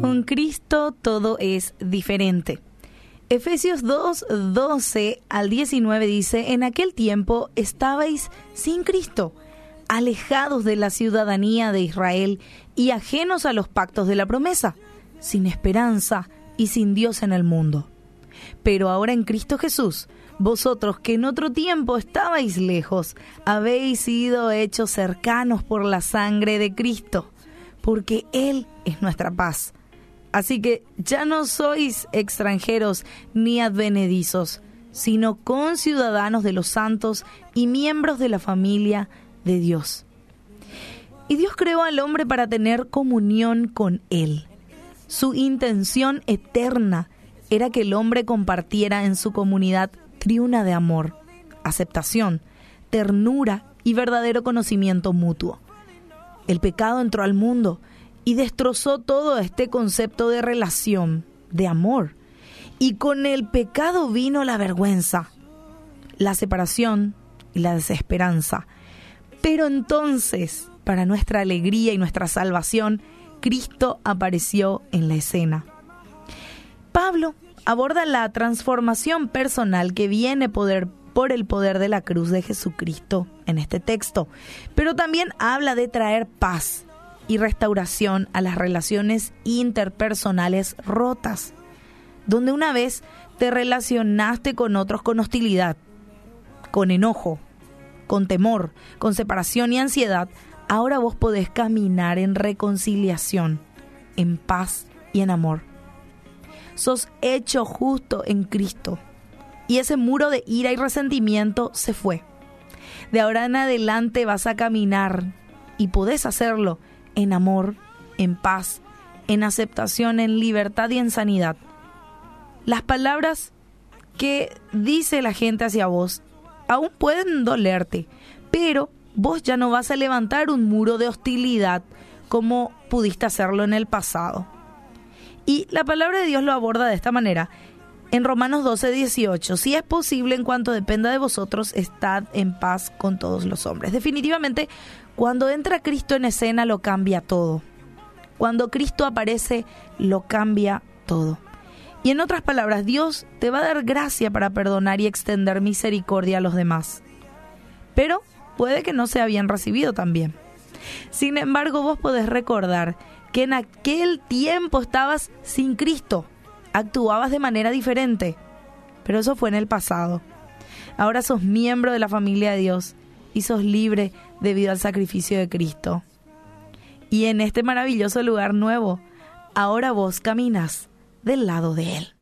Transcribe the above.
Con Cristo todo es diferente. Efesios 2, 12 al 19 dice, en aquel tiempo estabais sin Cristo, alejados de la ciudadanía de Israel y ajenos a los pactos de la promesa, sin esperanza y sin Dios en el mundo. Pero ahora en Cristo Jesús, vosotros que en otro tiempo estabais lejos, habéis sido hechos cercanos por la sangre de Cristo, porque Él es nuestra paz Así que ya no sois extranjeros ni advenedizos, sino conciudadanos de los santos y miembros de la familia de Dios. Y Dios creó al hombre para tener comunión con Él. Su intención eterna era que el hombre compartiera en su comunidad triuna de amor, aceptación, ternura y verdadero conocimiento mutuo. El pecado entró al mundo y destrozó todo este concepto de relación, de amor. Y con el pecado vino la vergüenza, la separación y la desesperanza. Pero entonces, para nuestra alegría y nuestra salvación, Cristo apareció en la escena. Pablo aborda la transformación personal que viene poder, por el poder de la cruz de Jesucristo en este texto, pero también habla de traer paz, y restauración a las relaciones interpersonales rotas, donde una vez te relacionaste con otros con hostilidad, con enojo, con temor, con separación y ansiedad, ahora vos podés caminar en reconciliación, en paz y en amor. Sos hecho justo en Cristo y ese muro de ira y resentimiento se fue. De ahora en adelante vas a caminar y podés hacerlo en amor, en paz, en aceptación, en libertad y en sanidad. Las palabras que dice la gente hacia vos aún pueden dolerte, pero vos ya no vas a levantar un muro de hostilidad como pudiste hacerlo en el pasado. Y la palabra de Dios lo aborda de esta manera. En Romanos 12, 18, si es posible en cuanto dependa de vosotros, estad en paz con todos los hombres. Definitivamente cuando entra Cristo en escena lo cambia todo. Cuando Cristo aparece lo cambia todo. Y en otras palabras, Dios te va a dar gracia para perdonar y extender misericordia a los demás. Pero puede que no sea bien recibido también. Sin embargo, vos podés recordar que en aquel tiempo estabas sin Cristo, actuabas de manera diferente, pero eso fue en el pasado. Ahora sos miembro de la familia de Dios y sos libre debido al sacrificio de Cristo. Y en este maravilloso lugar nuevo, ahora vos caminas del lado de Él.